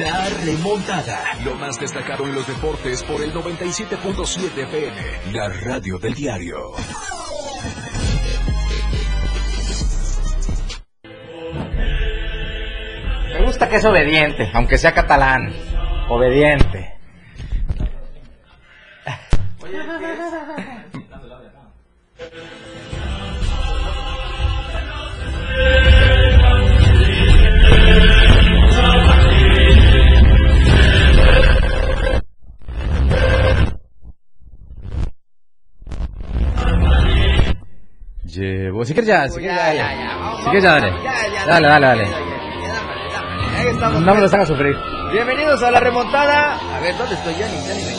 La remontada. Lo más destacado en los deportes por el 97.7 FM. La radio del diario. Me gusta que es obediente, aunque sea catalán. Obediente. Si quieres ya, si quieres ya. ya. Si quieres ya, dale. Dale, dale, dale. No me los hagas sufrir. Bienvenidos a la remontada. A ver, ¿dónde estoy? Ya ni, ya ni me.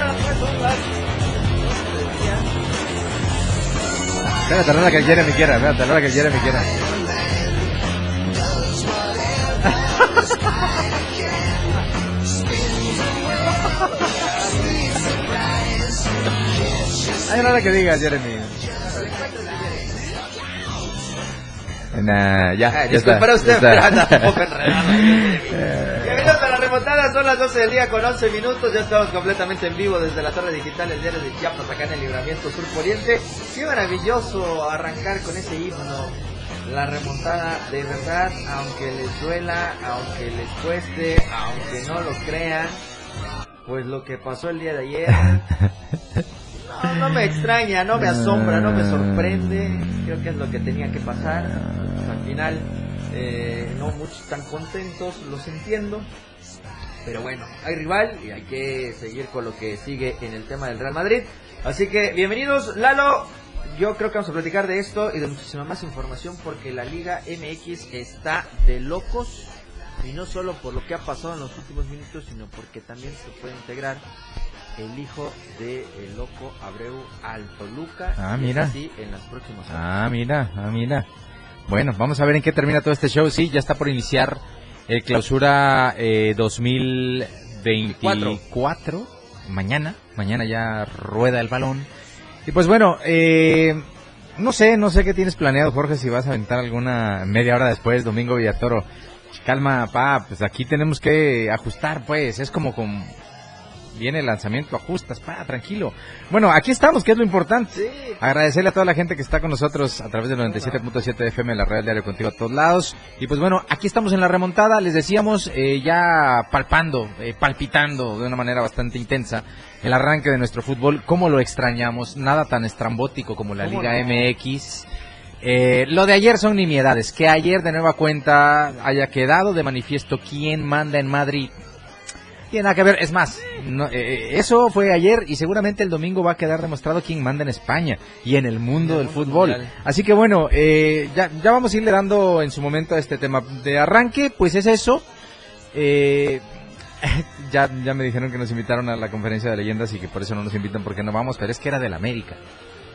Ah, pues Espérate, la que el Jeremy quiera, espérate, la que el Jeremy quiera. Hay hora que diga, Jeremy. Nah, ya, Ay, ya está. usted, ya está. anda un poco enredado. Bienvenidos a la remontada, son las 12 del día con 11 minutos. Ya estamos completamente en vivo desde la torre digital, el diario de Chiapas, acá en el libramiento sur poniente. Qué maravilloso arrancar con ese himno. La remontada, de verdad, aunque les duela, aunque les cueste, aunque no lo crean, pues lo que pasó el día de ayer. No, me extraña, no me asombra, no me sorprende. Creo que es lo que tenía que pasar. Al final, eh, no muchos están contentos, los entiendo. Pero bueno, hay rival y hay que seguir con lo que sigue en el tema del Real Madrid. Así que bienvenidos, Lalo. Yo creo que vamos a platicar de esto y de muchísima más información porque la Liga MX está de locos. Y no solo por lo que ha pasado en los últimos minutos, sino porque también se puede integrar el hijo de el loco Abreu al Toluca. Ah, mira. así en las próximas horas. Ah, mira, ah, mira. Bueno, vamos a ver en qué termina todo este show. Sí, ya está por iniciar el clausura eh, 2024. Mañana, mañana ya rueda el balón. Y pues bueno, eh, no sé, no sé qué tienes planeado, Jorge, si vas a aventar alguna media hora después, Domingo Villatoro. Calma, pa, pues aquí tenemos que ajustar, pues, es como con... Viene el lanzamiento, ajustas, pa, tranquilo. Bueno, aquí estamos, que es lo importante. Sí, Agradecerle a toda la gente que está con nosotros a través del 97.7 FM, la red diario contigo a todos lados. Y pues bueno, aquí estamos en la remontada, les decíamos, eh, ya palpando, eh, palpitando de una manera bastante intensa el arranque de nuestro fútbol. ¿Cómo lo extrañamos? Nada tan estrambótico como la ¿Cómo Liga no? MX. Eh, lo de ayer son nimiedades. Que ayer de nueva cuenta haya quedado de manifiesto quién manda en Madrid. Tiene nada que ver, es más, no, eh, eso fue ayer y seguramente el domingo va a quedar demostrado quién manda en España y en el mundo el del mundo fútbol. mundial. Así que bueno, eh, ya, ya vamos a irle dando en su momento a este tema. De arranque, pues es eso. Eh, ya, ya me dijeron que nos invitaron a la conferencia de leyendas y que por eso no nos invitan porque no vamos, pero es que era del América.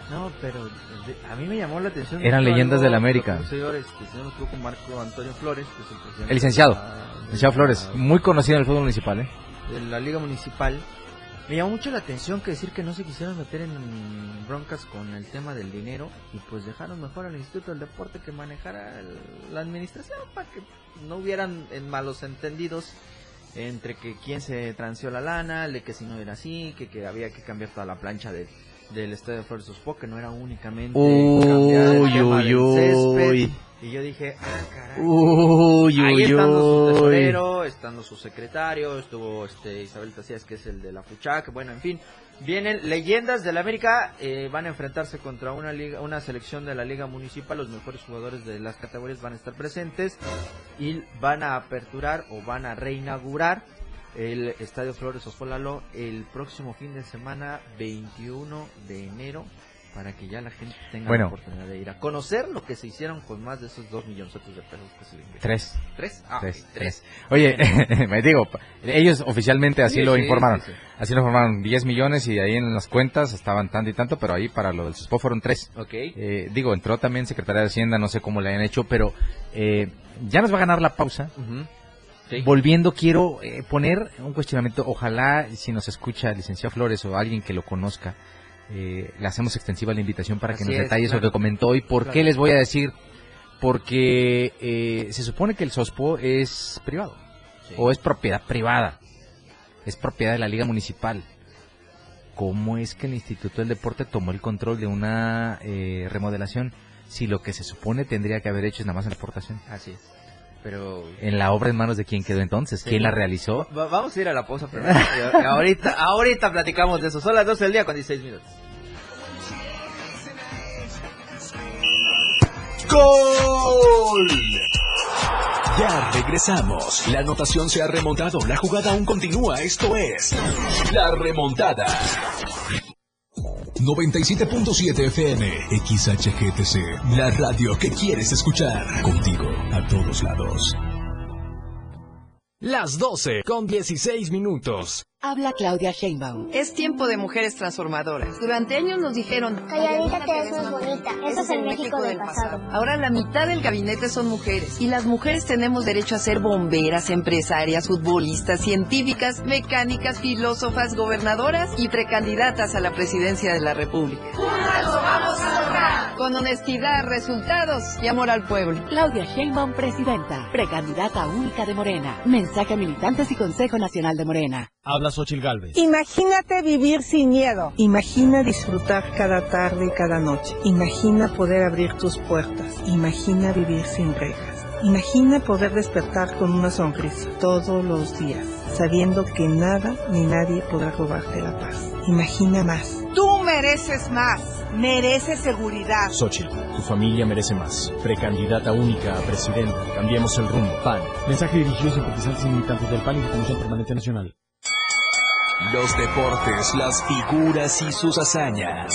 No, pero de- a mí me llamó la atención. Eran leyendas del América. Un señor, este, Marco Antonio Flores, que es el presidente. El licenciado, de la- de Licenciado Flores, muy conocido en el fútbol municipal, ¿eh? De la Liga Municipal. Me llamó mucho la atención que decir que no se quisieron meter en broncas con el tema del dinero y pues dejaron mejor al Instituto del Deporte que manejara el- la administración para que no hubieran en malos entendidos entre que quién se transió la lana, de que si no era así, que, que había que cambiar toda la plancha de, del Estadio de Flores Ospó, que no era únicamente cambiar el Uy, tema uy, del uy. césped. Y yo dije, ah, caray. Uy, Ahí uy, estando su tesorero, estando su secretario, estuvo este Isabel Tacías, que es el de la FUCHAC, bueno, en fin. Vienen leyendas del América, eh, van a enfrentarse contra una liga, una selección de la Liga Municipal, los mejores jugadores de las categorías van a estar presentes y van a aperturar o van a reinaugurar el Estadio Flores Ospolalo el próximo fin de semana 21 de enero para que ya la gente tenga Bueno. la oportunidad de ir a conocer lo que se hicieron con más de esos dos millones de pesos que se le invirtieron. Tres. ¿Tres? Ah, Tres, tres. Oye, me digo, ellos oficialmente así Sí, lo sí, informaron. sí, sí. Así lo informaron, 10 millones y ahí en las cuentas estaban tanto y tanto, pero ahí para lo del SUSPO fueron tres. Ok. Eh, digo, entró también Secretaría de Hacienda, no sé cómo le hayan hecho, pero eh, ya nos va a ganar la pausa. Ujú. Sí. Volviendo, quiero eh, poner un cuestionamiento. Ojalá, si nos escucha el licenciado Flores o alguien que lo conozca, eh, le hacemos extensiva la invitación para que nos es, detalle claro. lo que comentó y por Claro. qué les voy a decir porque eh, se supone que el SOSPO es privado o es propiedad privada, es propiedad de la liga municipal. ¿Cómo es que el Instituto del Deporte tomó el control de una eh, remodelación si lo que se supone tendría que haber hecho es nada más la aportación? Así es. Pero En la obra en manos de quién quedó entonces, Sí. quién la realizó. Va- vamos a ir a la pausa primero. Ahorita, ahorita platicamos de eso. Son las 12 del día con 16 minutos. ¡Gol! Ya regresamos. La anotación se ha remontado. La jugada aún continúa. Esto es La Remontada. 97.7 FM, XHGTC, la radio que quieres escuchar. Contigo a todos lados. Las 12 con 16 minutos. Habla Claudia Sheinbaum. Es tiempo de mujeres transformadoras. Durante años nos dijeron, Calladita te ves más bonita. Eso es el México del pasado. Ahora la mitad del gabinete son mujeres. Y las mujeres tenemos derecho a ser bomberas, empresarias, futbolistas, científicas, mecánicas, filósofas, gobernadoras y precandidatas a la presidencia de la República. Con honestidad, resultados y amor al pueblo. Claudia Sheinbaum, presidenta, precandidata única de Morena. Mensaje a militantes y Consejo Nacional de Morena. Habla Xochil Gálvez. Imagínate vivir sin miedo. Imagina disfrutar cada tarde y cada noche. Imagina poder abrir tus puertas. Imagina vivir sin rejas. Imagina poder despertar con una sonrisa todos los días, sabiendo que nada ni nadie podrá robarte la paz. Imagina más. Tú mereces más. Mereces seguridad. Xochitl, tu familia merece más. Precandidata única a presidente. Cambiemos el rumbo. PAN. Mensaje dirigido a simpatizantes y militantes del PAN y la Comisión Permanente Nacional. Los deportes, las figuras y sus hazañas.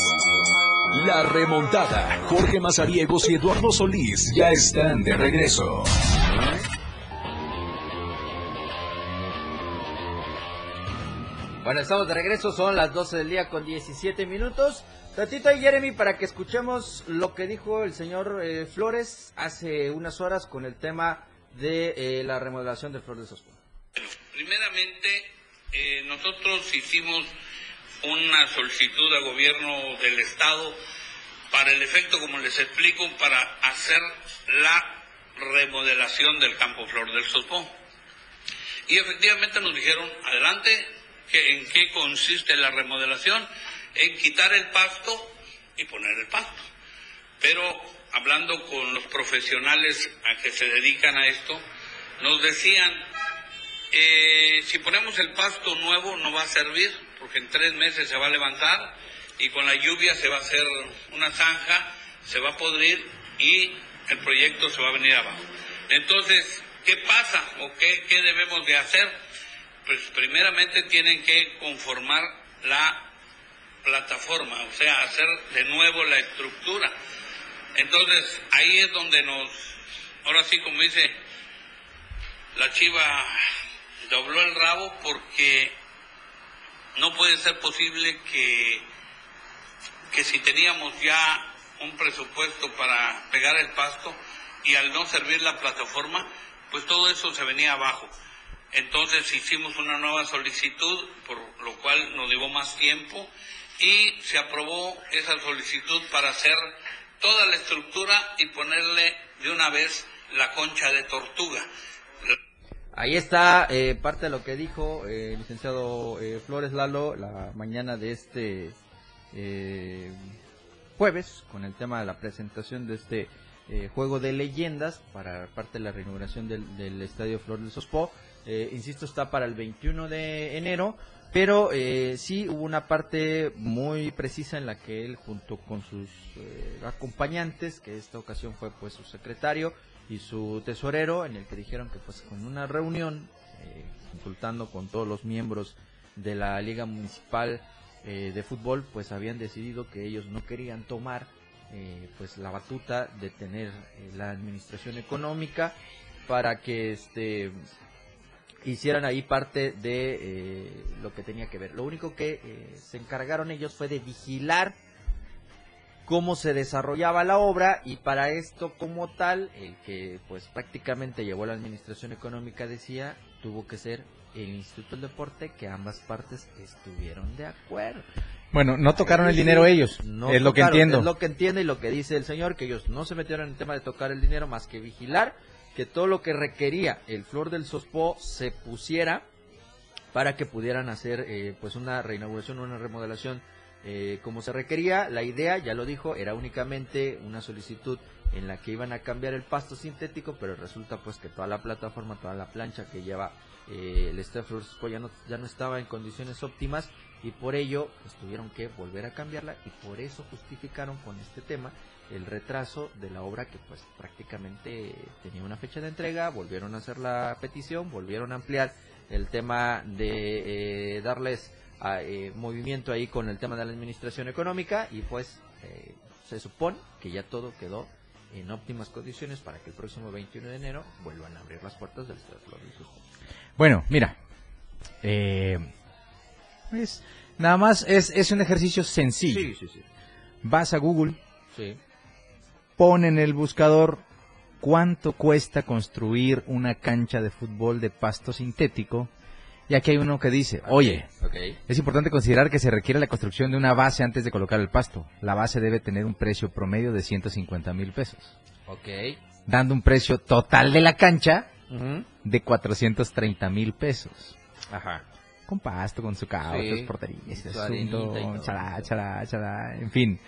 La remontada. Jorge Mazariegos y Eduardo Solís ya están de regreso. Bueno, estamos de regreso, son las 12 del día con 17 minutos. Tatito y Jeremy para que escuchemos lo que dijo el señor eh, Flores hace unas horas con el tema de eh, la remodelación del Flor de Sospo. Primeramente, eh, nosotros hicimos una solicitud al gobierno del estado para el efecto, como les explico, para hacer la remodelación del campo Flor del Sospo. Y efectivamente nos dijeron, adelante, que en qué consiste la remodelación, en quitar el pasto y poner el pasto. Pero hablando con los profesionales a que se dedican a esto, nos decían, eh, si ponemos el pasto nuevo no va a servir, porque en tres meses se va a levantar y con la lluvia se va a hacer una zanja, se va a podrir y el proyecto se va a venir abajo. Entonces, ¿qué pasa o qué, qué debemos de hacer? Pues primeramente tienen que conformar la plataforma, o sea, hacer de nuevo la estructura. Entonces, ahí es donde nos, ahora sí como dice la chiva dobló el rabo porque no puede ser posible que, que si teníamos ya un presupuesto para pegar el pasto y al no servir la plataforma, pues todo eso se venía abajo. Entonces hicimos una nueva solicitud, por lo cual nos llevó más tiempo y se aprobó esa solicitud para hacer toda la estructura y ponerle de una vez la concha de tortuga. Ahí está eh, parte de lo que dijo eh, el licenciado eh, Flores Lalo la mañana de este eh, jueves con el tema de la presentación de este eh, juego de leyendas para parte de la reinauguración del, estadio Flor del Sospó. Eh, insisto, está para el 21 de enero, pero sí hubo una parte muy precisa en la que él junto con sus acompañantes, que esta ocasión fue pues su secretario, y su tesorero, en el que dijeron que pues con una reunión, eh, consultando con todos los miembros de la Liga Municipal eh, de Fútbol, pues habían decidido que ellos no querían tomar eh, pues la batuta de tener eh, la administración económica para que este hicieran ahí parte de eh, lo que tenía que ver. Lo único que eh, se encargaron ellos fue de vigilar cómo se desarrollaba la obra y para esto como tal, el que pues prácticamente llevó la administración económica decía, tuvo que ser el Instituto del Deporte que ambas partes estuvieron de acuerdo. Bueno, no tocaron el dinero ellos, No es lo que entiendo. Es lo que entiende y lo que dice el señor, que ellos no se metieron en el tema de tocar el dinero más que vigilar que todo lo que requería el Flor del Sospo se pusiera para que pudieran hacer eh, pues una reinauguración, una remodelación eh, como se requería. La idea, ya lo dijo, era únicamente una solicitud en la que iban a cambiar el pasto sintético, pero resulta pues que toda la plataforma, toda la plancha que lleva eh, el Sospo ya no, ya no estaba en condiciones óptimas y por ello pues, tuvieron que volver a cambiarla y por eso justificaron con este tema el retraso de la obra que pues prácticamente tenía una fecha de entrega, volvieron a hacer la petición, volvieron a ampliar el tema de eh, darles a, eh, movimiento ahí con el tema de la administración económica y pues eh, se supone que ya todo quedó en óptimas condiciones para que el próximo 21 de enero vuelvan a abrir las puertas del del Sospo. Bueno, mira, eh, es, nada más es, es un ejercicio sencillo. Sí, sí, sí. Vas a Google, pon en el buscador cuánto cuesta construir una cancha de fútbol de pasto sintético. Y aquí hay uno que dice, oye, es importante considerar que se requiere la construcción de una base antes de colocar el pasto. La base debe tener un precio promedio de 150 mil pesos, Ok. dando un precio total de la cancha Ujú. de 430 mil pesos. Ajá. Con pasto, con su caucho, Sí, porterías, su asunto, chalá, chalá, chalá, en fin.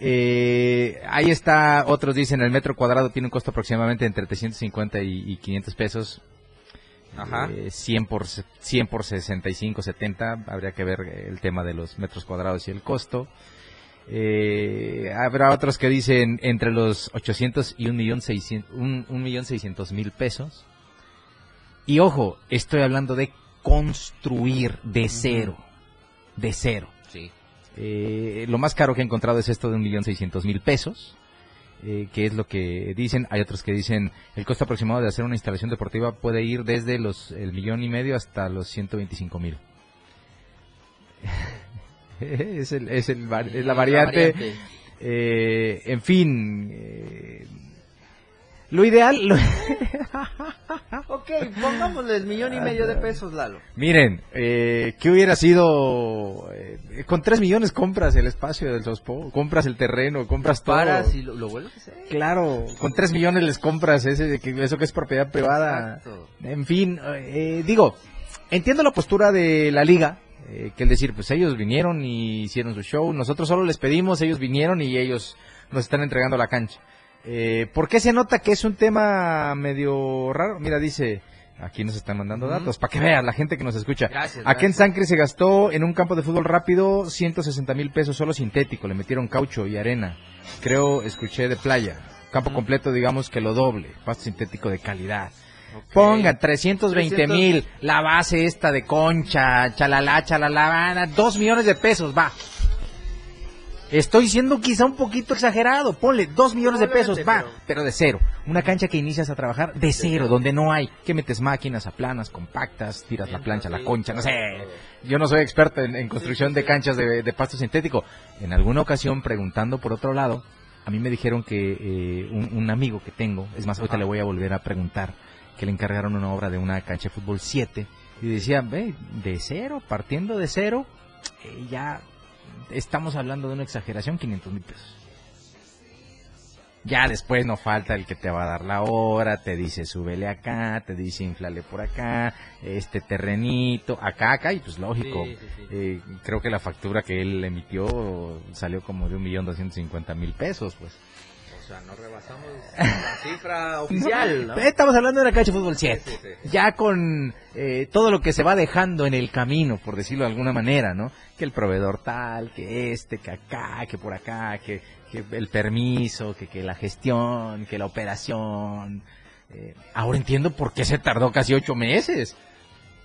Eh, ahí está, otros dicen, el metro cuadrado tiene un costo aproximadamente entre 350 y, y 500 pesos. Ajá. Eh, 100 por, se- 100 por 65, 70, habría que ver eh, el tema de los metros cuadrados y el costo. Eh, habrá otros que dicen entre los 800 y 1.600.000 un, un millón 600 mil pesos. Y ojo, estoy hablando de construir de cero. De cero. Sí. Eh, lo más caro que he encontrado es esto de un millón seiscientos mil pesos, eh, que es lo que dicen. Hay otros que dicen el costo aproximado de hacer una instalación deportiva puede ir desde los el millón y medio hasta los 125 mil. es, el, es, el, es la variante. Eh, en fin, eh, lo ideal, lo- Ok, pongámosle el millón y medio de pesos, Lalo. miren, eh, ¿qué hubiera sido? eh, con 3 millones compras el espacio del Sospo, compras el terreno, compras todo. Paras y lo, lo vuelves a hacer. Claro, con 3 millones les compras ese, eso que es propiedad privada. Exacto. En fin, eh, digo, entiendo la postura de la liga, eh, que es decir, pues ellos vinieron y hicieron su show, nosotros solo les pedimos, ellos vinieron y ellos nos están entregando la cancha. Eh, ¿Por qué se nota que es un tema medio raro? Mira, dice, aquí nos están mandando datos, para que vean la gente que nos escucha. Gracias, Aquí en gracias. San Cris se gastó en un campo de fútbol rápido 160 mil pesos solo sintético, le metieron caucho y arena. Creo, escuché de playa. Campo completo, digamos que lo doble, pasto sintético de calidad. Pongan 320 mil, la base esta de concha, chalala, chalala, dos millones de pesos, va. Estoy siendo quizá un poquito exagerado, ponle dos millones de pesos, va, pero- de cero. Una cancha que inicias a trabajar de cero, donde no hay, que metes máquinas aplanas, compactas, tiras la plancha, la concha, no sé. Yo no soy experto en, en construcción de canchas de, de pasto sintético. En alguna ocasión, preguntando por otro lado, a mí me dijeron que eh, un, un amigo que tengo, es más, ahorita le voy a volver a preguntar, que le encargaron una obra de una cancha de fútbol 7, y decía, ve, de cero, partiendo de cero, eh, ya estamos hablando de una exageración, 500 mil pesos. Ya después no falta el que te va a dar la hora, te dice súbele acá, te dice inflale por acá, este terrenito, acá, acá, y pues lógico. Sí, sí, sí. eh, creo que la factura que él emitió salió como de un millón doscientos cincuenta mil pesos, pues. Sea, no rebasamos la cifra oficial, ¿no? Estamos hablando de la cancha de fútbol 7. Sí, sí, sí. Ya con eh, todo lo que se va dejando en el camino, por decirlo de alguna manera, ¿no? Que el proveedor tal, que este, que acá, que por acá, que, que el permiso, que, que la gestión, que la operación. Eh, ahora entiendo por qué se tardó casi ocho meses.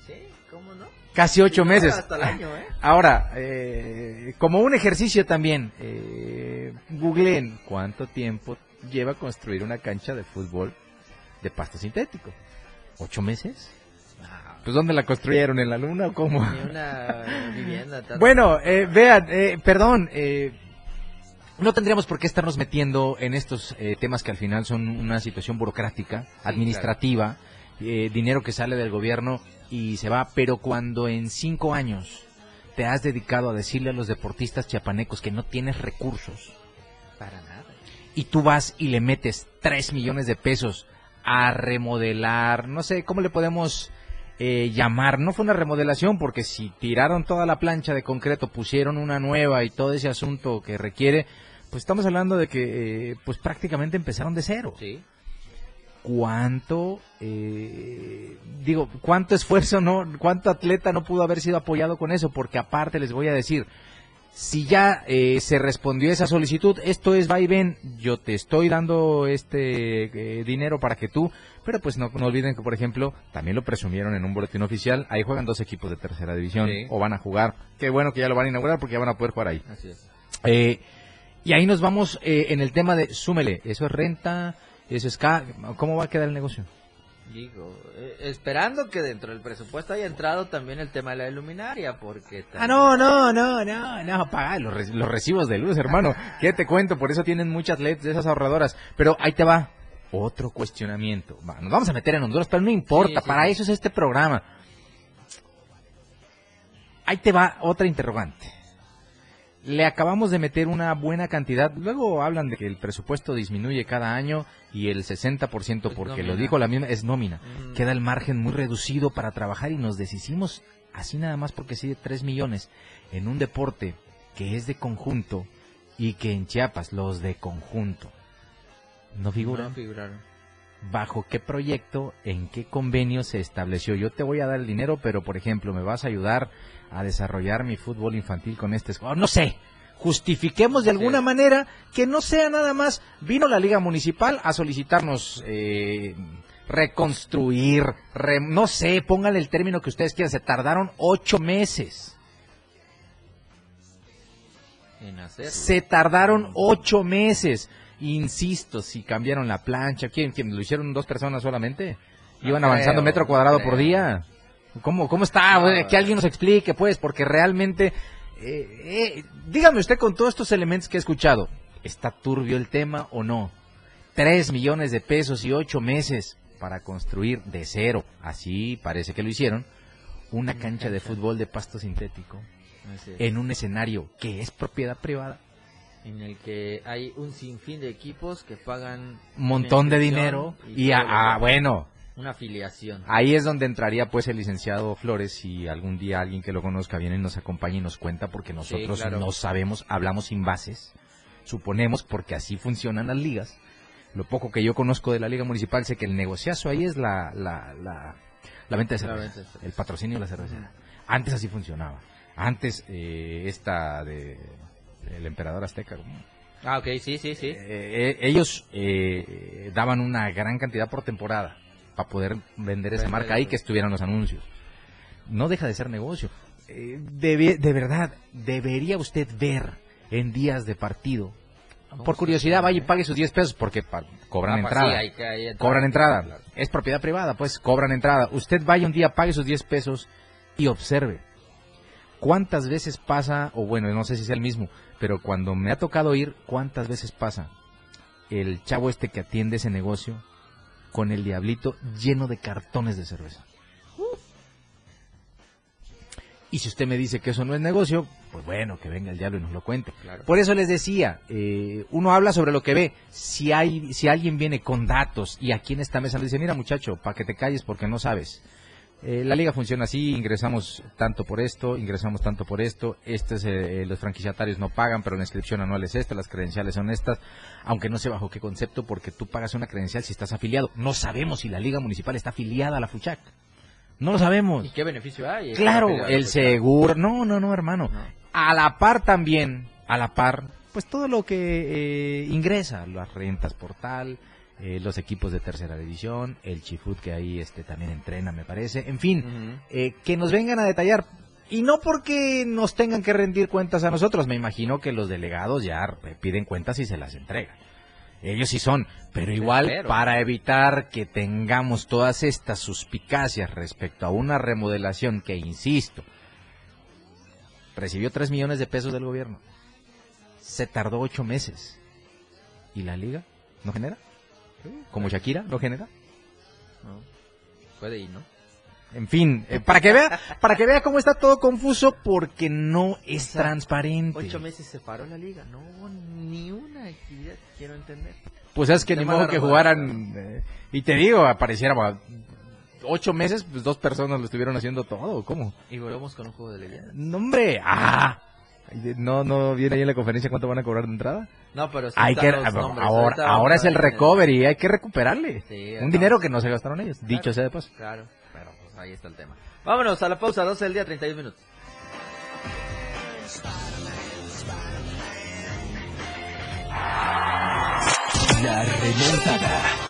Sí, ¿cómo no? Casi ocho meses. Hasta el año, ¿eh? Ahora, eh, como un ejercicio también, eh, googleen cuánto tiempo lleva construir una cancha de fútbol de pasto sintético. ¿Ocho meses? Pues ¿dónde la construyeron? ¿En la luna o cómo? Una vivienda. tal. Bueno, eh, vean, eh, perdón, eh, no tendríamos por qué estarnos metiendo en estos eh, temas que al final son una situación burocrática, administrativa, eh, dinero que sale del gobierno y se va, pero cuando en cinco años te has dedicado a decirle a los deportistas chiapanecos que no tienes recursos? Para nada. Y tú vas y le metes 3 millones de pesos a remodelar, no sé, ¿cómo le podemos eh, llamar? No fue una remodelación porque si tiraron toda la plancha de concreto, pusieron una nueva y todo ese asunto que requiere, pues estamos hablando de que eh, pues prácticamente empezaron de cero. Sí. ¿Cuánto, eh, digo, cuánto esfuerzo, no, cuánto atleta no pudo haber sido apoyado con eso? Porque aparte les voy a decir, si ya eh, se respondió esa solicitud, esto es va y ven, yo te estoy dando este eh, dinero para que tú, pero pues no, no olviden que por ejemplo, también lo presumieron en un boletín oficial, ahí juegan dos equipos de tercera división Sí. o van a jugar, qué bueno que ya lo van a inaugurar porque ya van a poder jugar ahí. Así es. Eh, y ahí nos vamos eh, en el tema de súmele, eso es renta, eso es ca ¿cómo va a quedar el negocio? Digo, eh, esperando que dentro del presupuesto haya entrado también el tema de la iluminaria, porque... Ah, no, no, no, no, no, paga los, re- los recibos de luz, hermano. ¿Qué te cuento? Por eso tienen muchas LEDs de esas ahorradoras. Pero ahí te va. Otro cuestionamiento. Va, nos vamos a meter en Honduras, pero no importa. Sí, sí, para sí. eso es este programa. Ahí te va otra interrogante. Le acabamos de meter una buena cantidad. Luego hablan de que el presupuesto disminuye cada año y el 60% porque lo dijo la misma es nómina. Mm. Queda el margen muy reducido para trabajar y nos deshicimos así nada más porque sí de 3 millones en un deporte que es de conjunto y que en Chiapas los de conjunto no figuran. No figuraron. ¿Bajo qué proyecto, en qué convenio se estableció? Yo te voy a dar el dinero, pero por ejemplo, me vas a ayudar a desarrollar mi fútbol infantil con este... escu- No sé, justifiquemos de alguna Sí. manera que no sea nada más... Vino la Liga Municipal a solicitarnos eh, reconstruir, re- no sé, pónganle el término que ustedes quieran, se tardaron ocho meses. En. Se tardaron ocho meses. Insisto, si cambiaron la plancha, ¿quién, quién? ¿Lo hicieron dos personas solamente? ¿Iban avanzando metro cuadrado por día? ¿Cómo, cómo está? güey? Que alguien nos explique, pues, porque realmente... eh, eh, dígame usted con todos estos elementos que he escuchado, ¿está turbio el tema o no? Tres millones de pesos y ocho meses para construir de cero, así parece que lo hicieron, una cancha de fútbol de pasto sintético en un escenario que es propiedad privada. en el que hay un sinfín de equipos que pagan un montón de dinero y, todo a- ah, bueno, una afiliación. ahí es donde entraría pues el licenciado Flores si algún día alguien que lo conozca viene y nos acompaña y nos cuenta porque nosotros claro. no sabemos, hablamos sin bases, suponemos porque así funcionan las ligas. Lo poco que yo conozco de la liga municipal sé que el negociazo ahí es la, la, la, la venta de cerveza, el patrocinio de la cervecera. Antes así funcionaba. Antes eh, esta de el emperador azteca, ¿cómo? Ah, ok, sí, sí, sí. Eh, eh, ellos eh, daban una gran cantidad por temporada para poder vender esa marca ahí que estuvieran los anuncios. No deja de ser negocio. Eh, debe- de verdad, debería usted ver en días de partido. Por curiosidad, vaya y pague sus 10 pesos porque pa- cobran Ah, pues entrada. sí, hay que- hay entrada. Cobran entrada. Claro. Es propiedad privada, pues cobran entrada. Usted vaya un día, pague sus 10 pesos y observe. ¿Cuántas veces pasa, o bueno, no sé si sea el mismo, pero cuando me ha tocado ir, ¿cuántas veces pasa el chavo este que atiende ese negocio con el diablito lleno de cartones de cerveza? Y si usted me dice que eso no es negocio, pues bueno, que venga el diablo y nos lo cuente. Claro. Por eso les decía, eh, uno habla sobre lo que ve. Si hay, si alguien viene con datos y aquí en esta mesa le dice, mira muchacho, para que te calles porque no sabes. Eh, la liga funciona así, ingresamos tanto por esto, ingresamos tanto por esto, este es, eh, los franquiciatarios no pagan, pero la inscripción anual es esta, las credenciales son estas, aunque no sé bajo qué concepto, porque tú pagas una credencial si estás afiliado. No sabemos si la liga municipal está afiliada a la FUCHAC. No lo sabemos. ¿Y qué beneficio hay? Claro, el seguro. No, no, no, hermano. No. A la par también, a la par, pues todo lo que eh, ingresa, las rentas por tal, eh, los equipos de tercera división, el Chifut que ahí este también entrena, me parece. En fin, eh, que nos vengan a detallar. Y no porque nos tengan que rendir cuentas a nosotros, me imagino que los delegados ya piden cuentas y se las entregan. Ellos sí son, pero igual para evitar que tengamos todas estas suspicacias respecto a una remodelación que, insisto, recibió 3 millones de pesos del gobierno, se tardó 8 meses. ¿Y la liga no genera? ¿Como Shakira no genera? No. Puede ir, ¿no? En fin, eh, para que vea, para que vea cómo está todo confuso porque no es transparente. Ocho meses se paró la liga. No hubo ni una actividad, quiero entender. Pues es que ni modo que jugaran. eh, y te digo, apareciera bueno, ocho meses, pues dos personas lo estuvieron haciendo todo. ¿Cómo? Y volvemos con un juego de leyendas. No, hombre. ¡Ah! No, no viene ahí en la conferencia cuánto van a cobrar de entrada. No, pero sí Hay que, los nombres. ahora, ahora a es el recovery, hay que recuperarle. Sí, Un dinero que no se gastaron ellos, dicho Claro. sea de paso. Claro, pero pues ahí está el tema. Vámonos a la pausa, 12 del día, 31 minutos. La remontada.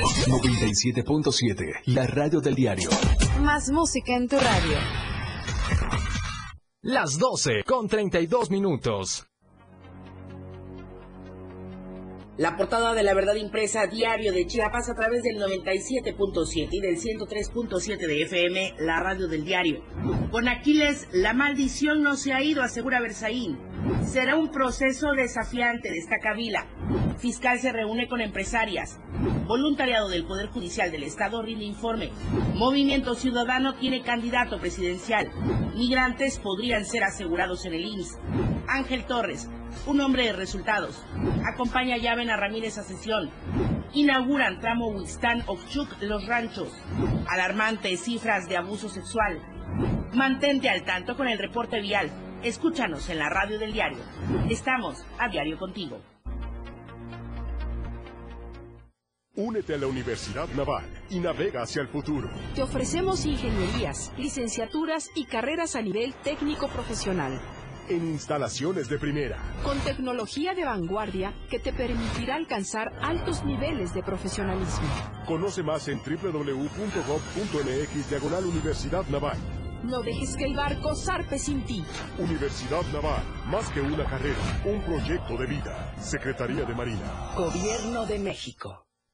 97.7. La radio del diario. Más música en tu radio. Las 12 con 32 minutos. La portada de la verdad impresa diario de Chiapas a través del 97.7 y del 103.7 de FM, la radio del diario. Con Aquiles, la maldición no se ha ido, asegura Berzaín. Será un proceso desafiante, destaca Vila. Fiscal se reúne con empresarias. Voluntariado del Poder Judicial del Estado rinde informe. Movimiento Ciudadano tiene candidato presidencial. Migrantes podrían ser asegurados en el IMSS. Ángel Torres, un hombre de resultados. Acompaña a Yaven a Ramírez a sesión. Inauguran tramo Huistán Ochuc Los Ranchos. Alarmantes cifras de abuso sexual. Mantente al tanto con el reporte vial. Escúchanos en la radio del diario. Estamos a diario contigo. Únete a la Universidad Naval y navega hacia el futuro. Te ofrecemos ingenierías, licenciaturas y carreras a nivel técnico profesional, En instalaciones de primera. con tecnología de vanguardia que te permitirá alcanzar altos niveles de profesionalismo. Conoce más en www.gov.mx diagonal Universidad Naval. No dejes que el barco zarpe sin ti. Universidad Naval, más que una carrera, un proyecto de vida. Secretaría de Marina. Gobierno de México.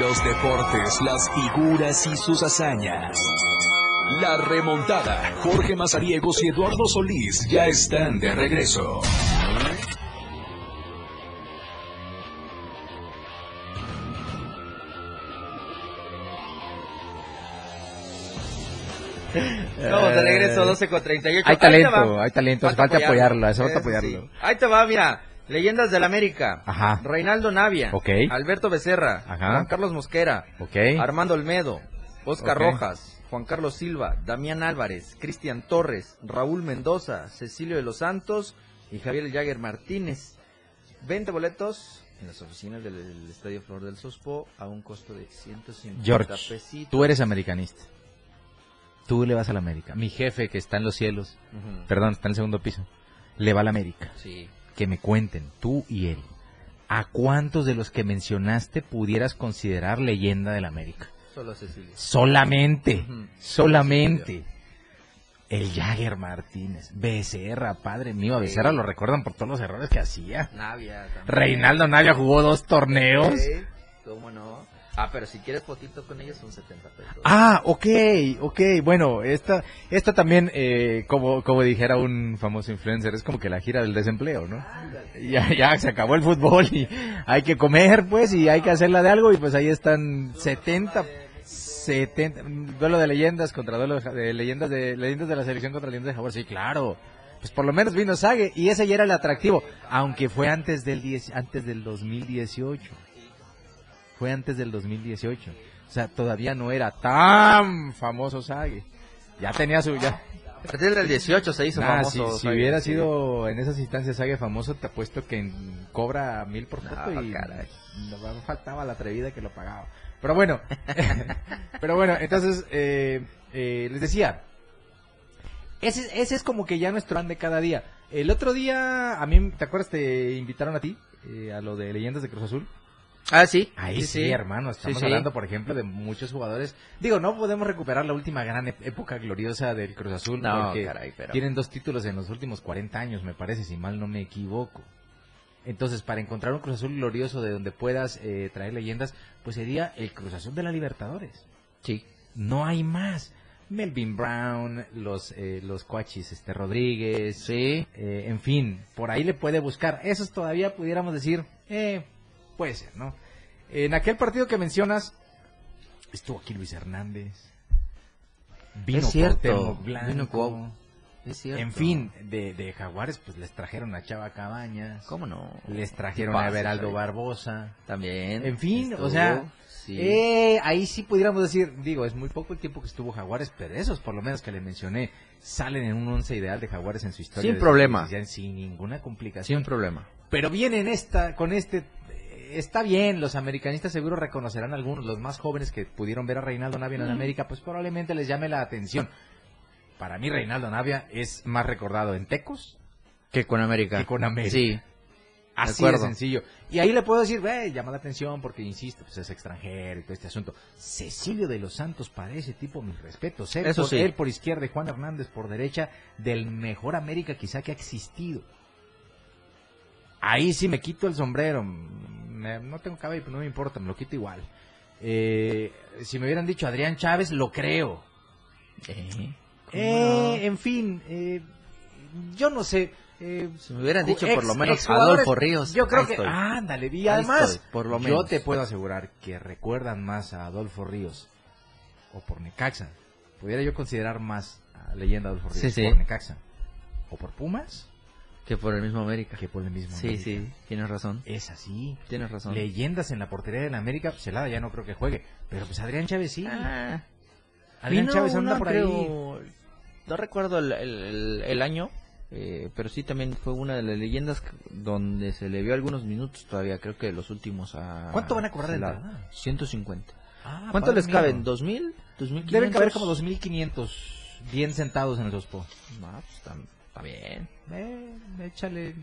Los deportes, las figuras y sus hazañas. La remontada. Jorge Mazariegos y Eduardo Solís ya están de regreso. Vamos de regreso, 12 con 38. Hay talento, hay talento, falta apoyarlo, hace falta apoyarlo. sí. Ahí te va, mira. Leyendas del América. Ajá. Reinaldo Navia. Alberto Becerra. Ajá. Juan Carlos Mosquera. Armando Olmedo. Oscar. Rojas. Juan Carlos Silva. Damián Álvarez. Cristian Torres. Raúl Mendoza. Cecilio de los Santos. Y Javier Jagger Martínez. 20 boletos en las oficinas del, Estadio Flor del Sospo a un costo de 150 George, pesitos. tú eres americanista. Tú le vas a la América. Mi jefe que está en los cielos, perdón, está en el segundo piso, le va a la América. Sí. Que me cuenten, tú y él, ¿a cuántos de los que mencionaste pudieras considerar leyenda de la América? Solo Cecilio. Solamente, solamente. El Jagger Martínez, Becerra, padre mío, a Sí. Becerra lo recuerdan por todos los errores que hacía. Navia también. Reinaldo Navia jugó dos torneos. Sí, ¿Cómo no? Ah, pero si quieres fotito con ellos son 70 pesos. Ah, ok, ok, bueno, esta, esta también, eh, como, como dijera un famoso influencer, es como que la gira del desempleo, ¿no? Ya, ya se acabó el fútbol y hay que comer, pues, y hay que hacerla de algo, y pues ahí están 70, 70, duelo de leyendas contra duelo de, leyendas de, leyendas de la selección contra leyendas de Jaguar, sí, claro. Pues por lo menos vino Sague, y ese ya era el atractivo, aunque fue antes del 10, antes del 2018. Fue antes del 2018. O sea, todavía no era tan famoso Sague. Ya tenía su... Ya, A partir del 18 se hizo Nah, famoso. Si, hubiera sí. sido en esas instancias Sague famoso, te apuesto que en- cobra mil por foto No, y caray. no faltaba la atrevida que lo pagaba. Pero bueno, pero bueno, entonces eh, eh, les decía, ese, ese es como que ya nuestro plan de cada día. El otro día, a mí, ¿te acuerdas? Te invitaron a ti, eh, a lo de Leyendas de Cruz Azul. Ah, sí. Ahí sí, hermano, estamos Sí, hablando, por ejemplo, de muchos jugadores. Digo, no podemos recuperar la última gran época gloriosa del Cruz Azul, No, porque caray, pero- tienen dos títulos en los últimos 40 años, me parece, si mal no me equivoco. Entonces, para encontrar un Cruz Azul glorioso de donde puedas eh, traer leyendas, pues sería el Cruz Azul de la Libertadores. Sí. No hay más. Melvin Brown, los eh, los Coachis este Rodríguez, Sí. eh, en fin, por ahí le puede buscar. Esos todavía pudiéramos decir, eh, puede ser, ¿no? En aquel partido que mencionas, estuvo aquí Luis Hernández. Vino Es cierto, Blanco. vino Cuau- Es cierto. En fin, de, de Jaguares, pues les trajeron a Chava Cabañas. ¿Cómo no? Les trajeron ¿Qué a Xavi? Barbosa. También. En fin, estuvo, o sea, sí. eh, ahí sí pudiéramos decir, digo, es muy poco el tiempo que estuvo Jaguares, pero esos por lo menos que le mencioné salen en un once ideal de Jaguares en su historia. Sin problema. 2016, Sin ninguna complicación. Sin problema. Pero vienen esta, con este, está bien, los americanistas seguro reconocerán algunos, los más jóvenes que pudieron ver a Reinaldo Navia en Mm. América, pues probablemente les llame la atención. Para mí Reinaldo Navia es más recordado en Tecos Que con América. que con América. Sí. Así de sencillo. Y ahí le puedo decir, ve, llama la atención porque, insisto, pues es extranjero y todo este asunto. Cecilio de los Santos para ese tipo, mis respetos. Él, Eso por, sí. él por izquierda y Juan Hernández por derecha, del mejor América quizá que ha existido. Ahí sí me quito el sombrero. Me- no tengo cabello, pero no me importa, me lo quito igual. Eh, si me hubieran dicho Adrián Chávez, lo creo. Eh, Eh, en fin, eh, yo no sé. Si me hubieran dicho ex- por lo menos Adolfo Ríos. Yo creo que, estoy. ándale, y además, estoy, por lo yo menos. te puedo asegurar que recuerdan más a Adolfo Ríos o por Necaxa. Pudiera yo considerar más a leyenda Adolfo Ríos Sí, sí. por Necaxa o por Pumas Que por el mismo América. que por el mismo. Sí, América. sí, tienes razón. Es así. Tienes razón. Leyendas en la portería de la América, Celada ya no creo que juegue, pero pues Adrián Chávez sí. Ah, Adrián Chávez anda por ahí. creo, No recuerdo el, el- año, eh, pero sí también fue una de las leyendas donde se le vio algunos minutos todavía, creo que los últimos a... ¿Cuánto van a cobrar de Celada. entrada? 150. Ah, ¿Cuánto les mío. caben? ¿2000? ¿2500? Deben caber como 2.500 bien sentados en el Sospo. Ah, pues está, está bien. Eh, échale,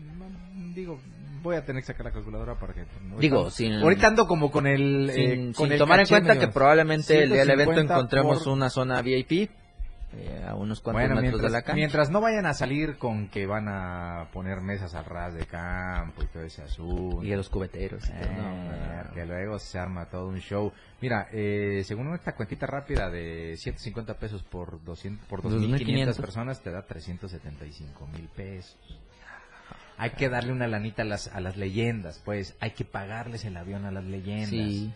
digo, voy a tener que sacar la calculadora para que... Digo, sin- Ahorita ando como con el... eh, Sin, con sin el tomar en cuenta que probablemente el día del evento 150 encontremos por- una zona VIP eh, a unos cuantos Bueno, metros mientras, de la cancha. mientras no vayan a salir con que van a poner mesas al ras de campo y todo ese asunto. Y a los cubeteros. Eh, no, que luego se arma todo un show. Mira, eh, según esta cuentita rápida de 150 pesos por 200, por 2.500 2.500 personas, te da 375 mil pesos. Hay que darle una lanita a las, a las leyendas, pues. Hay que pagarles el avión a las leyendas. Sí.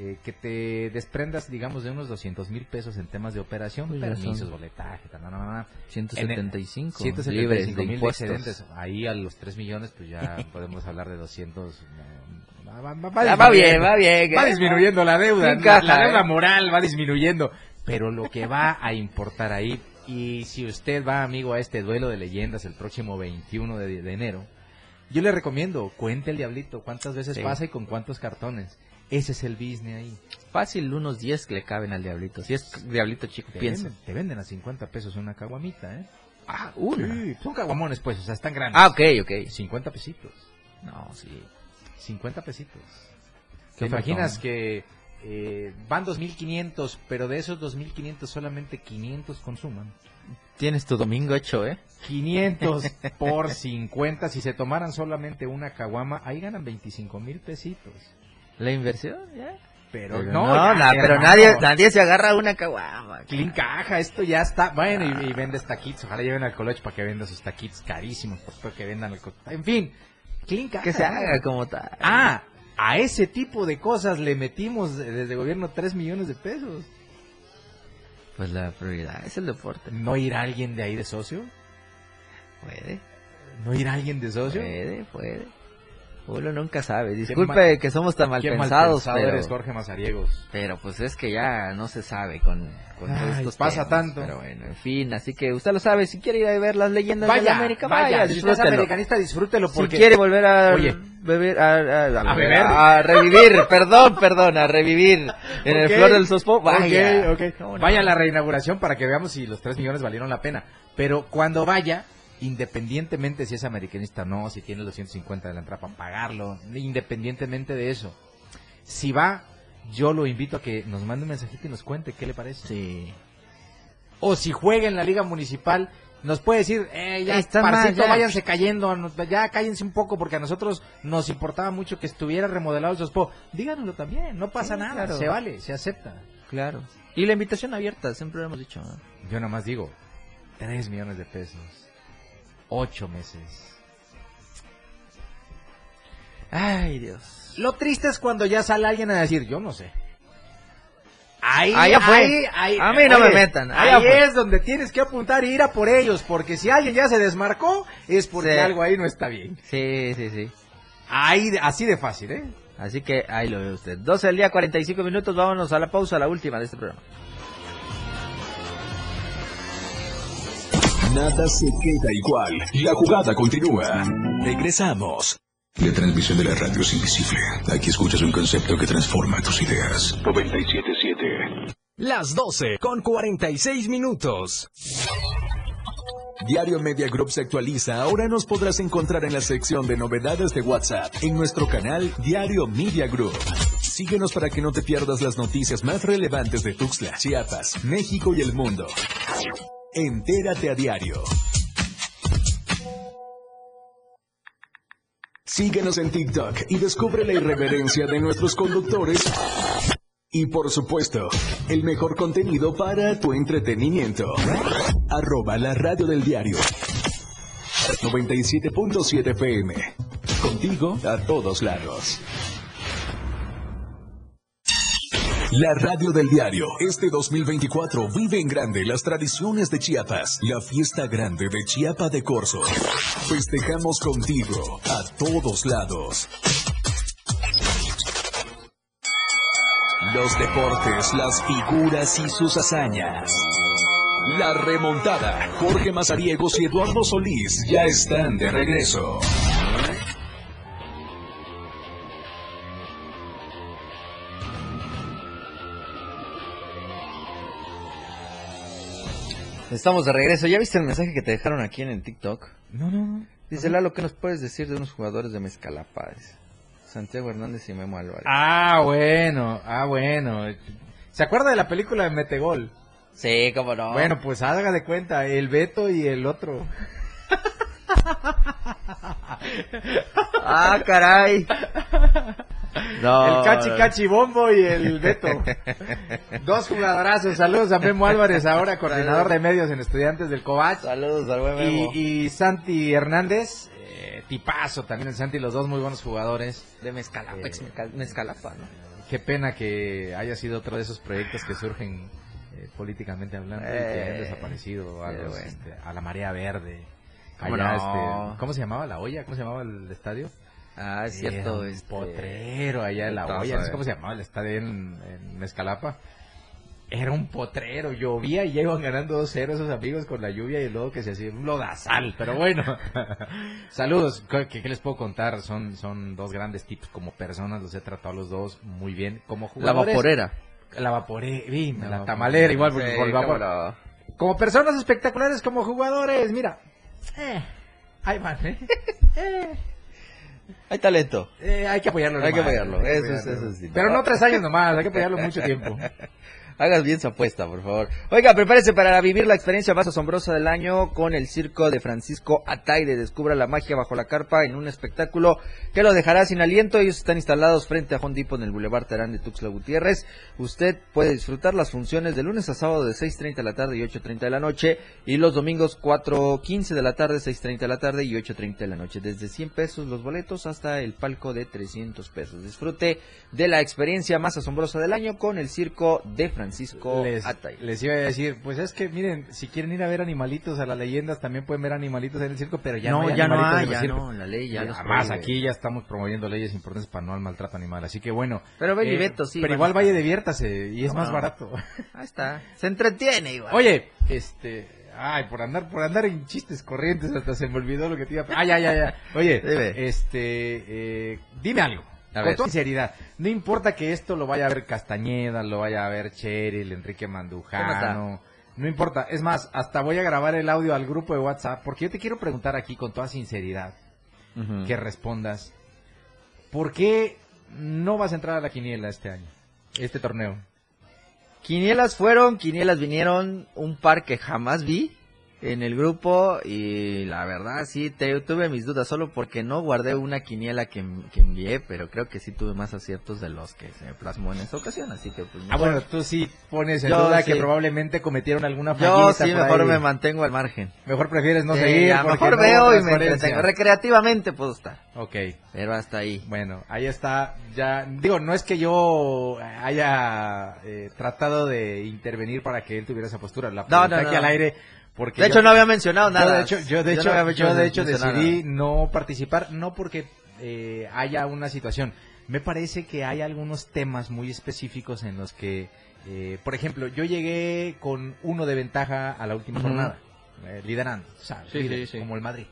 Eh, que te desprendas, digamos, de unos 200 mil pesos en temas de operación, permisos, boletaje, no. 175 En el- 175 libres de mil excedentes. Ahí a los 3 millones, pues ya podemos hablar de 200. eh, Va, va- va- Ah, va bien, va bien, Va eh. disminuyendo la deuda. La, deuda eh. moral va disminuyendo. Pero lo que va a importar ahí, y si usted va, amigo, a este duelo de leyendas el próximo 21 de, de enero, yo le recomiendo, cuente el diablito, cuántas veces Sí. pasa y con cuántos cartones. Ese es el business ahí. Fácil, unos 10 que le caben al diablito. Si es diablito chico, Te piensa. venden, te venden a 50 pesos una caguamita, ¿eh? Ah, una. Sí, son caguamones, pues, o sea, están grandes. Ah, ok, ok. 50 pesitos. No, sí. 50 pesitos. ¿Te imaginas ofertón. que eh, van 2.500, pero de esos 2.500 solamente 500 consuman? Tienes tu domingo hecho, ¿eh? 500 por 50, si se tomaran solamente una caguama, ahí ganan 25 mil pesitos. La inversión, ya. Pero, Pero no, no, ya, na- pero hermano. nadie, nadie se agarra una caguama. Clean caja, esto ya está. Bueno, y, y vendes taquitos. Ojalá lleven al colocho para que venda sus taquitos carísimos. Que vendan el En fin, clean caja. Que se haga como tal. Ah, a ese tipo de cosas le metimos desde gobierno 3 millones de pesos. Pues la prioridad es el deporte. ¿No irá alguien de ahí de socio? Puede, ¿No irá alguien de socio? puede, puede. Uno nunca sabe. Disculpe que somos tan mal pensados, pero... eres Jorge Mazariegos. Pero pues es que ya no se sabe con, con Ay, estos pasa temas. tanto. Pero bueno, en fin, así que usted lo sabe. Si quiere ir a ver las leyendas de Vaya, la América, vaya, vaya, si usted es americanista, disfrútelo porque... Si quiere volver a Oye. beber, a, a- a- A beber. a revivir, perdón, perdón, a revivir en el Ok, Flor del Sospo, vaya. ok, ok. Vaya a la reinauguración para que veamos si los 3 millones valieron la pena. Pero cuando vaya, independientemente si es americanista o no, si tiene los 150 de la entrada para pagarlo, independientemente de eso, si va, yo lo invito a que nos mande un mensajito y nos cuente qué le parece. Sí. O si juega en la liga municipal, nos puede decir, eh, ya, Está mal, parcito, ya. váyanse cayendo, ya cállense un poco, porque a nosotros nos importaba mucho que estuviera remodelado el Sospo. Díganoslo también, no pasa Sí, nada, claro. se vale, se acepta. Claro. Y la invitación abierta, siempre lo hemos dicho. ¿no? Yo nada más digo, 3 millones de pesos, 8 meses. Ay, Dios. Lo triste es cuando ya sale alguien a decir, yo no sé. Ahí, Allá fue. ahí, ahí- A mí no me metan, Ahí fue. es donde tienes que apuntar e ir a por ellos, porque si alguien ya se desmarcó, es porque Sí. algo ahí no está bien. Sí, sí, sí. Ahí, así de fácil, ¿eh? Así que ahí lo ve usted. 12 del día, 45 minutos. Vámonos a la pausa, la última de este programa. Nada se queda igual. La jugada continúa. Regresamos. La transmisión de la radio es invisible. Aquí escuchas un concepto que transforma tus ideas. 977. Las 12 con 46 minutos. Diario Media Group se actualiza. Ahora nos podrás encontrar en la sección de novedades de WhatsApp en nuestro canal Diario Media Group. Síguenos para que no te pierdas las noticias más relevantes de Tuxtla, Chiapas, México y el mundo. Entérate a diario. Síguenos en TikTok y descubre la irreverencia de nuestros conductores. Y por supuesto, el mejor contenido para tu entretenimiento. Arroba la radio del diario. 97.7 PM. Contigo a todos lados. La radio del diario. Este 2024 vive en grande las tradiciones de Chiapas. La fiesta grande de Chiapa de Corzo. Festejamos contigo a todos lados. Los deportes, las figuras y sus hazañas. La remontada. Jorge Mazariegos y Eduardo Solís ya están de regreso. Estamos de regreso. ¿Ya viste el mensaje que te dejaron aquí en el TikTok? No, no, no. Dice Lalo, ¿qué nos puedes decir de unos jugadores de Mezcalapa? Santiago Hernández y Memo Álvarez. Ah, bueno, ah, bueno. ¿Se acuerda de la película de Metegol? Sí, cómo no. Bueno, pues haga de cuenta, el Beto y el otro. Ah, caray. No. El Cachi Cachi Bombo y el Beto. Dos jugadorazos. Saludos a Memo Álvarez, ahora coordinador de medios en Estudiantes del Covach. Saludos al buen Memo. Y, y Santi Hernández, eh, tipazo también el Santi, los dos muy buenos jugadores. De Mezcalapa, Eh, ex Mezcalapa, ¿no? Qué pena que haya sido otro de esos proyectos que surgen eh, políticamente hablando y que hayan desaparecido a, los, bueno. este, a la marea verde. ¿Cómo Allá, no? este, ¿Cómo se llamaba la olla? ¿Cómo se llamaba el estadio? Ah, es Era cierto. un este, potrero allá de la Vamos olla. a No sé ver. cómo se llamaba el estadio en, en Mezcalapa. Era un potrero, llovía y ya iban ganando 2-0 esos amigos con la lluvia y lodo que se hacía un lodazal, pero bueno. Saludos, ¿Qué, les puedo contar? Son, son dos grandes tips como personas, los he tratado a los dos muy bien. Como La jugadores. vaporera. La vaporera, la, vaporera. tamalera, igual por, Sí, por vapor. Como personas espectaculares, como jugadores, mira. Eh, ahí van, ¿eh? Eh, Hay talento. eh, hay que apoyarlo. Hay que apoyarlo, hay que eso es- eso. Pero no tres años nomás, hay que apoyarlo mucho tiempo. Hagas bien su apuesta, por favor. Oiga, prepárese para vivir la experiencia más asombrosa del año con el circo de Francisco Ataide. Descubra la magia bajo la carpa en un espectáculo que lo dejará sin aliento. Ellos están instalados frente a Home Depot en el Boulevard Terán de Tuxtla Gutiérrez. Usted puede disfrutar las funciones de lunes a sábado de 6.30 de la tarde y 8.30 de la noche y los domingos 4.15 de la tarde, 6.30 de la tarde y 8.30 de la noche. Desde 100 pesos los boletos hasta el palco de 300 pesos. Disfrute de la experiencia más asombrosa del año con el circo de Francisco Francisco les, Atay. les iba a decir, pues es que miren, si quieren ir a ver animalitos a las leyendas, también pueden ver animalitos en el circo, pero ya no, No, hay ya no hay, en el ya circo. no, la ley ya Y Además, aquí ya estamos promoviendo leyes importantes para no al maltrato animal, así que bueno. Pero Beli eh, Beto sí Pero igual vaya diviértase y es No, más barato. Ahí está. Se entretiene igual. Oye, este, ay, por andar, por andar en chistes corrientes hasta se me olvidó lo que te iba a... Ah, ya, ya, ya. Oye, Dime. este, eh, dime algo. A con ver. toda sinceridad, no importa que esto lo vaya a ver Castañeda, lo vaya a ver Cheryl, Enrique Mandujano, no importa. Es más, hasta voy a grabar el audio al grupo de WhatsApp, porque yo te quiero preguntar aquí con toda sinceridad que respondas, ¿por qué no vas a entrar a la quiniela este año, este torneo? Quinielas fueron, quinielas vinieron, un par que jamás vi en el grupo y la verdad sí te, tuve mis dudas solo porque no guardé una quiniela que, que envié, pero creo que sí tuve más aciertos de los que se me plasmó en esa ocasión, así que pues Ah, mejor- bueno, tú sí pones en Yo duda sí. que probablemente cometieron alguna yo fallita sí por mejor ahí. me mantengo al margen. Mejor prefieres no Sí, seguir. a mejor no veo y me entretengo. Recreativamente puedo estar, Ok, pero hasta ahí. bueno, ahí está. Ya digo, no es que yo haya eh, tratado de intervenir para que él tuviera esa postura. La No, no, no. aquí al aire porque De yo- hecho no había mencionado Yo nada. de hecho, yo de hecho, yo de hecho decidí no participar, no porque eh, haya una situación. Me parece que hay algunos temas muy específicos en los que, eh, por ejemplo, yo llegué con uno de ventaja a la última jornada, eh, liderando, ¿sabes? Sí, Líder, sí, sí. como el Madrid.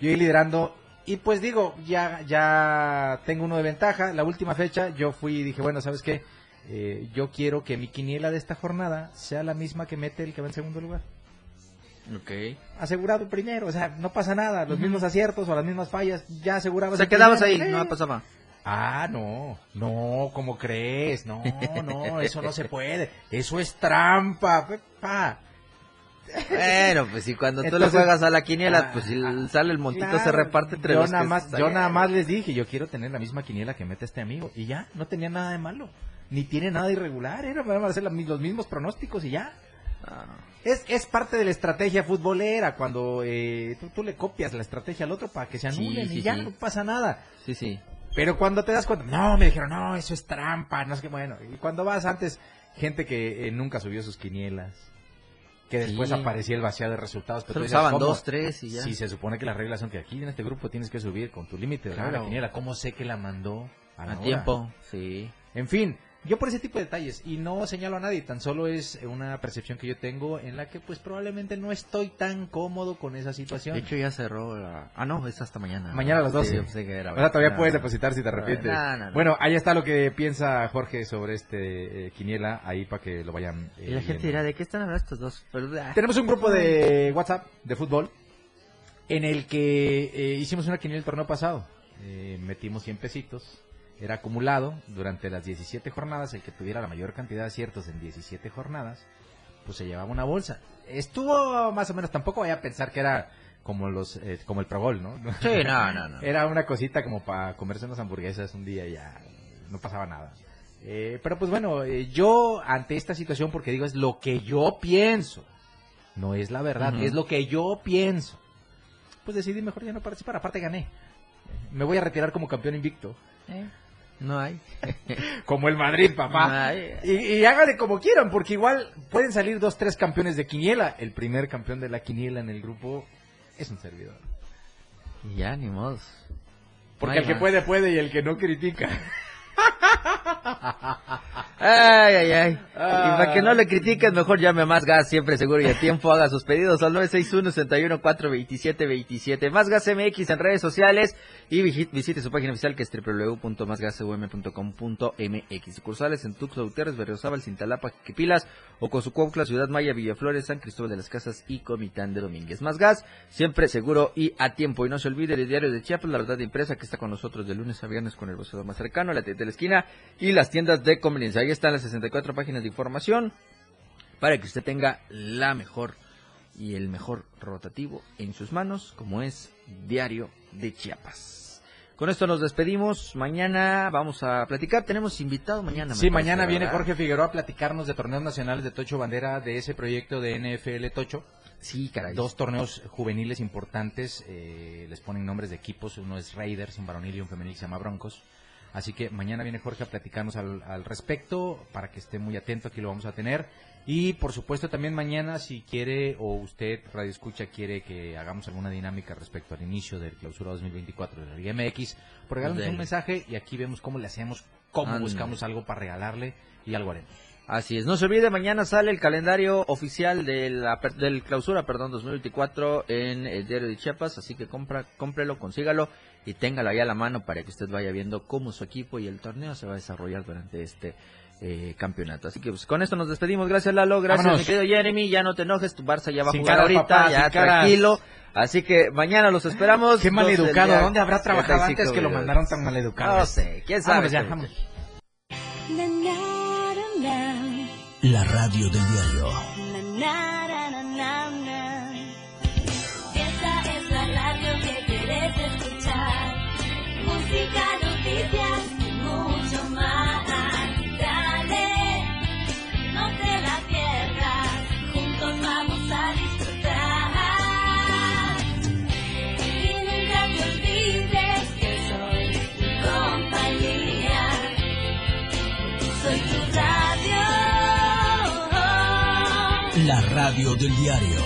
Yo iba liderando y pues digo, ya, ya tengo uno de ventaja. La última fecha yo fui y dije, bueno, ¿sabes qué? Eh, yo quiero que mi quiniela de esta jornada sea la misma que mete el que va en segundo lugar Ok. asegurado primero, o sea, no pasa nada, los mismos aciertos o las mismas fallas, ya asegurabas. Se el quedabas ahí, no pasaba. Ah, no, no, ¿cómo crees? No, no, eso no se puede, eso es trampa, pa. Bueno, pues si cuando tú Entonces- le juegas a la quiniela, Ah, pues si sale el montito Claro, se reparte entre yo los nada que más, yo nada más les dije, yo quiero tener la misma quiniela que mete este amigo y ya, no tenía nada de malo, ni tiene nada de irregular, era van a hacer la- los mismos pronósticos y ya. Es, es parte de la estrategia futbolera cuando eh, tú, tú le copias la estrategia al otro para que se Sí, anulen sí, y ya sí. no pasa nada. sí, sí. Pero cuando te das cuenta, no, me dijeron, no, eso es trampa, no es que bueno. Y cuando vas antes, gente que eh, nunca subió sus quinielas, que después Sí. aparecía el vaciado de resultados. Pero usaban dos, tres y ya. Si se supone que las reglas son que aquí en este grupo tienes que subir con tu límite de Claro. la quiniela, ¿cómo sé que la mandó a, la A hora? tiempo, sí. En fin, yo por ese tipo de detalles, y no señalo a nadie, tan solo es una percepción que yo tengo en la que pues probablemente no estoy tan cómodo con esa situación. De hecho ya cerró la... Ah, no, es hasta mañana. Mañana a las Sí, 12. yo pensé que era- o sea, todavía No, puedes no. depositar si te arrepientes. No, no, no. Bueno, ahí está lo que piensa Jorge sobre este eh, Quiniela, ahí para que lo vayan eh, Y la gente viendo. dirá, ¿de qué están hablando estos dos? Pero, ah, Tenemos un grupo de WhatsApp de fútbol en el que eh, hicimos una quiniela el torneo pasado. Eh, metimos 100 pesitos. Era acumulado durante las 17 jornadas. El que tuviera la mayor cantidad de aciertos en 17 jornadas, pues se llevaba una bolsa. Estuvo más o menos, tampoco vaya a pensar que era como los eh, como el Pro Bowl, ¿no? Sí, no, no, no. Era una cosita como para comerse unas hamburguesas un día y ya no pasaba nada. Eh, pero pues bueno, eh, yo ante esta situación, porque digo, es lo que yo pienso, no es la verdad, es lo que yo pienso, pues decidí mejor ya no participar, aparte gané. Me voy a retirar como campeón invicto. No hay. Como el Madrid, papá. Y, y háganle como quieran, porque igual pueden salir dos, tres campeones de quiniela. El primer campeón de la quiniela en el grupo es un servidor. Y ya, ni. Porque No el que puede, puede y el que no critica. Ay, ay, ay. Y para que no le critiquen, mejor llame a Más Gas, siempre seguro y a tiempo. Haga sus pedidos al 961-61-427-27. Más Gas MX en redes sociales y visi- visite su página oficial que es www.masgasum.com.mx. Sucursales en Tuxtla Gutiérrez, Berriozábal, Cintalapa, Quipilas, Ocosucuautla, Ciudad Maya, Villaflores, San Cristóbal de las Casas y Comitán de Domínguez. Más Gas, siempre seguro y a tiempo. Y no se olvide el diario de Chiapas, la verdad de impresa que está con nosotros de lunes a viernes con el vocero más cercano, la de la esquina y las tiendas de conveniencia. Ahí están las 64 páginas de información para que usted tenga la mejor y el mejor rotativo en sus manos, como es Diario de Chiapas. Con esto nos despedimos. Mañana vamos a platicar. Tenemos invitado mañana. Sí, mañana viene ¿verdad? Jorge Figueroa a platicarnos de torneos nacionales de Tocho Bandera, de ese proyecto de NFL Tocho. Sí, caray. Dos torneos juveniles importantes, eh, les ponen nombres de equipos, uno es Raiders, un varonil y un femenil que se llama Broncos. Así que mañana viene Jorge a platicarnos al, al respecto para que esté muy atento, aquí lo vamos a tener. Y por supuesto también mañana si quiere o usted Radio Escucha quiere que hagamos alguna dinámica respecto al inicio del clausura 2024 de la Liga MX, pues regálanos un mensaje y aquí vemos cómo le hacemos, cómo buscamos algo para regalarle y algo haremos. Así es, no se olvide, mañana sale el calendario oficial de la, del clausura, perdón, 2024 en el diario de Chiapas, así que compra, cómprelo, consígalo y téngalo ahí a la mano para que usted vaya viendo cómo su equipo y el torneo se va a desarrollar durante este eh, campeonato. Así que pues, con esto nos despedimos, gracias Lalo, gracias Vámonos. mi querido Jeremy, ya no te enojes, tu Barça ya va a jugar ahorita, papá, ya tranquilo. Así que mañana los esperamos. Qué mal 12 del educado, día, ¿dónde habrá trabajado 75 antes que lo mandaron tan mal educado? No sé, quién sabe. Vámonos ya, pero- vámonos. La radio del diario. Esta es la radio que querés escuchar. Música, La radio del diario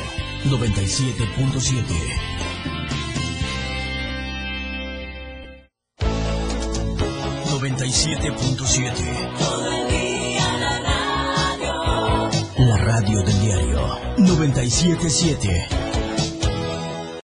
97.7. ...97.7... Todo el día la radio. La radio del diario 97.7